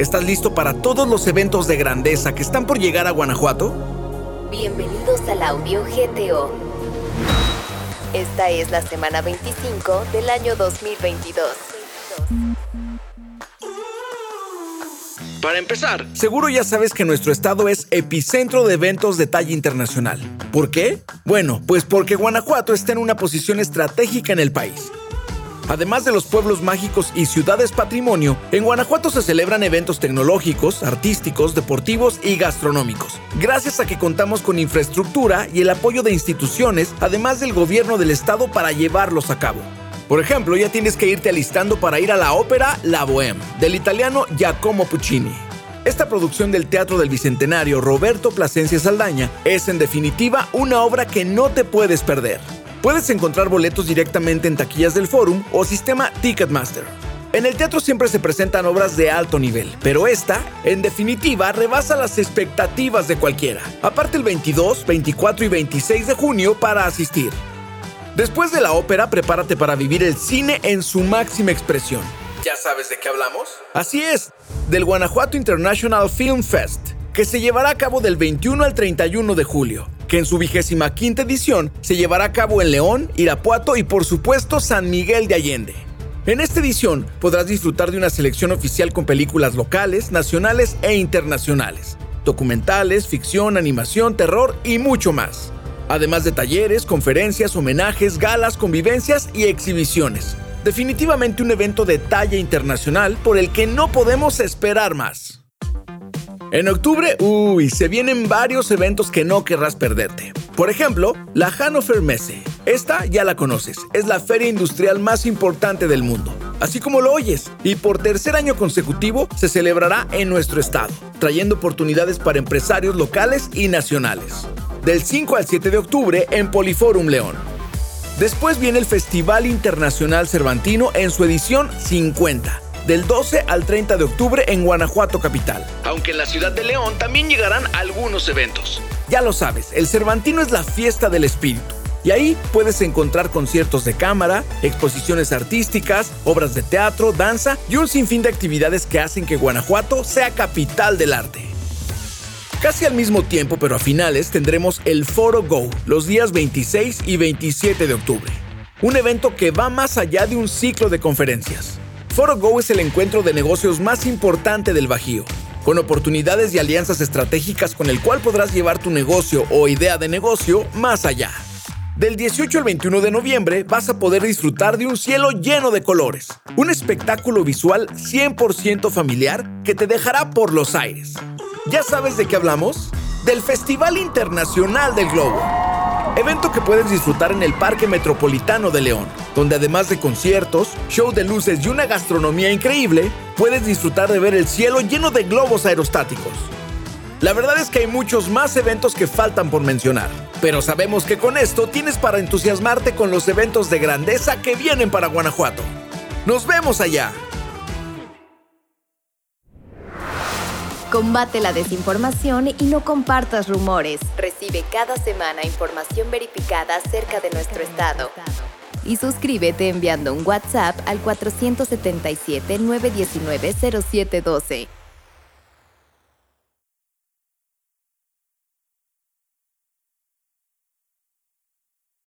¿Estás listo para todos los eventos de grandeza que están por llegar a Guanajuato? Bienvenidos al audio GTO. Esta es la semana 25 del año 2022. Para empezar, seguro ya sabes que nuestro estado es epicentro de eventos de talla internacional. ¿Por qué? Bueno, pues porque Guanajuato está en una posición estratégica en el país. Además de los pueblos mágicos y ciudades patrimonio, en Guanajuato se celebran eventos tecnológicos, artísticos, deportivos y gastronómicos, gracias a que contamos con infraestructura y el apoyo de instituciones, además del gobierno del estado para llevarlos a cabo. Por ejemplo, ya tienes que irte alistando para ir a la ópera La Bohème, del italiano Giacomo Puccini. Esta producción del Teatro del Bicentenario Roberto Plasencia Saldaña es en definitiva una obra que no te puedes perder. Puedes encontrar boletos directamente en taquillas del Forum o sistema Ticketmaster. En el teatro siempre se presentan obras de alto nivel, pero esta, en definitiva, rebasa las expectativas de cualquiera. Aparte el 22, 24 y 26 de junio para asistir. Después de la ópera, prepárate para vivir el cine en su máxima expresión. ¿Ya sabes de qué hablamos? Así es, del Guanajuato International Film Fest, que se llevará a cabo del 21 al 31 de julio que en su vigésima quinta edición se llevará a cabo en León, Irapuato y por supuesto San Miguel de Allende. En esta edición podrás disfrutar de una selección oficial con películas locales, nacionales e internacionales, documentales, ficción, animación, terror y mucho más. Además de talleres, conferencias, homenajes, galas, convivencias y exhibiciones. Definitivamente un evento de talla internacional por el que no podemos esperar más. En octubre, uy, se vienen varios eventos que no querrás perderte. Por ejemplo, la Hannover Messe. Esta ya la conoces, es la feria industrial más importante del mundo. Así como lo oyes, y por tercer año consecutivo se celebrará en nuestro estado, trayendo oportunidades para empresarios locales y nacionales. Del 5 al 7 de octubre en Poliforum León. Después viene el Festival Internacional Cervantino en su edición 50 del 12 al 30 de octubre en Guanajuato Capital. Aunque en la ciudad de León también llegarán algunos eventos. Ya lo sabes, el Cervantino es la fiesta del espíritu. Y ahí puedes encontrar conciertos de cámara, exposiciones artísticas, obras de teatro, danza y un sinfín de actividades que hacen que Guanajuato sea capital del arte. Casi al mismo tiempo, pero a finales, tendremos el Foro Go los días 26 y 27 de octubre. Un evento que va más allá de un ciclo de conferencias. Foro Go es el encuentro de negocios más importante del Bajío, con oportunidades y alianzas estratégicas con el cual podrás llevar tu negocio o idea de negocio más allá. Del 18 al 21 de noviembre vas a poder disfrutar de un cielo lleno de colores, un espectáculo visual 100% familiar que te dejará por los aires. ¿Ya sabes de qué hablamos? Del Festival Internacional del Globo evento que puedes disfrutar en el Parque Metropolitano de León, donde además de conciertos, show de luces y una gastronomía increíble, puedes disfrutar de ver el cielo lleno de globos aerostáticos. La verdad es que hay muchos más eventos que faltan por mencionar, pero sabemos que con esto tienes para entusiasmarte con los eventos de grandeza que vienen para Guanajuato. ¡Nos vemos allá! Combate la desinformación y no compartas rumores. Recibe cada semana información verificada acerca de nuestro estado. Y suscríbete enviando un WhatsApp al 477-919-0712.